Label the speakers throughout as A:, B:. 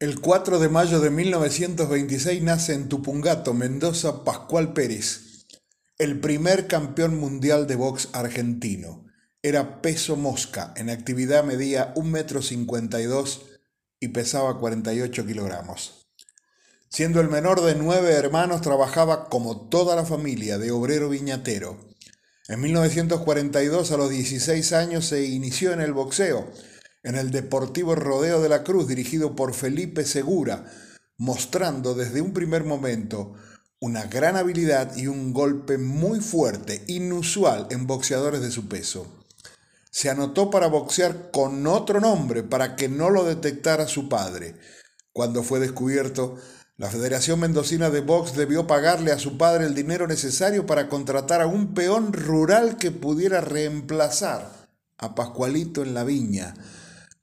A: El 4 de mayo de 1926 nace en Tupungato, Mendoza, Pascual Pérez, el primer campeón mundial de box argentino. Era peso mosca, en actividad medía 1,52 m y pesaba 48 kilogramos. Siendo el menor de nueve hermanos, trabajaba como toda la familia de obrero viñatero. En 1942, a los 16 años, se inició en el boxeo en el Deportivo Rodeo de la Cruz, dirigido por Felipe Segura, mostrando desde un primer momento una gran habilidad y un golpe muy fuerte, inusual en boxeadores de su peso. Se anotó para boxear con otro nombre para que no lo detectara su padre. Cuando fue descubierto, la Federación Mendocina de Box debió pagarle a su padre el dinero necesario para contratar a un peón rural que pudiera reemplazar a Pascualito en la viña,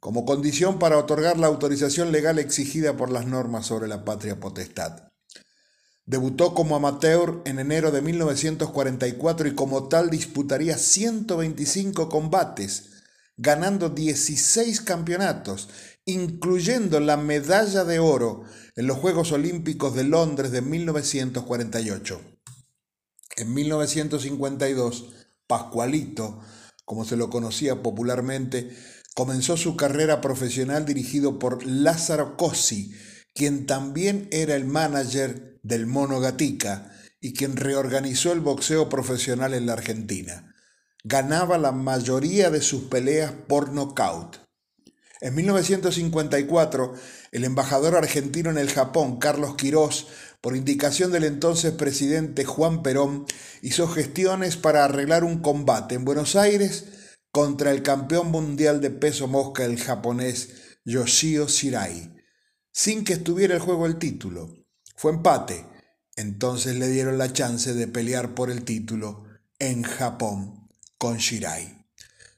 A: como condición para otorgar la autorización legal exigida por las normas sobre la patria potestad. Debutó como amateur en enero de 1944 y como tal disputaría 125 combates, ganando 16 campeonatos, incluyendo la medalla de oro en los Juegos Olímpicos de Londres de 1948. En 1952, Pascualito, como se lo conocía popularmente, Comenzó su carrera profesional dirigido por Lázaro Cosi, quien también era el manager del Mono Gatica y quien reorganizó el boxeo profesional en la Argentina. Ganaba la mayoría de sus peleas por nocaut. En 1954, el embajador argentino en el Japón, Carlos Quirós, por indicación del entonces presidente Juan Perón, hizo gestiones para arreglar un combate en Buenos Aires contra el campeón mundial de peso mosca, el japonés Yoshio Shirai, sin que estuviera el juego el título. Fue empate. Entonces le dieron la chance de pelear por el título en Japón con Shirai.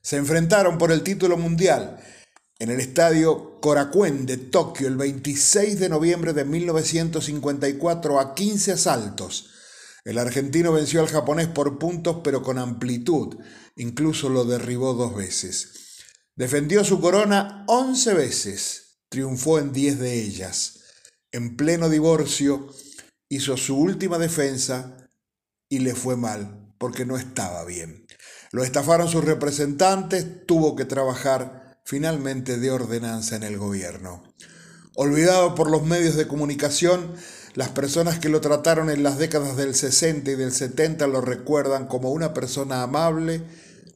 A: Se enfrentaron por el título mundial en el estadio Korakuen de Tokio el 26 de noviembre de 1954 a 15 asaltos. El argentino venció al japonés por puntos pero con amplitud incluso lo derribó dos veces. Defendió su corona once veces, triunfó en diez de ellas. En pleno divorcio, hizo su última defensa y le fue mal, porque no estaba bien. Lo estafaron sus representantes, tuvo que trabajar finalmente de ordenanza en el gobierno. Olvidado por los medios de comunicación, las personas que lo trataron en las décadas del 60 y del 70 lo recuerdan como una persona amable,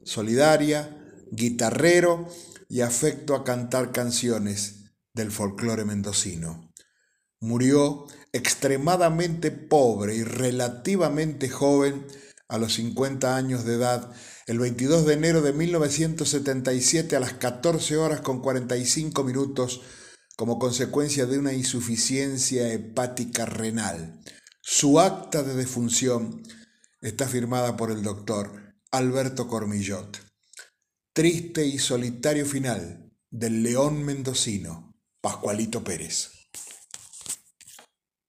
A: solidaria, guitarrero y afecto a cantar canciones del folclore mendocino. Murió extremadamente pobre y relativamente joven a los 50 años de edad el 22 de enero de 1977 a las 14 horas con 45 minutos como consecuencia de una insuficiencia hepática renal. Su acta de defunción está firmada por el doctor Alberto Cormillot. Triste y solitario final del león mendocino, Pascualito Pérez.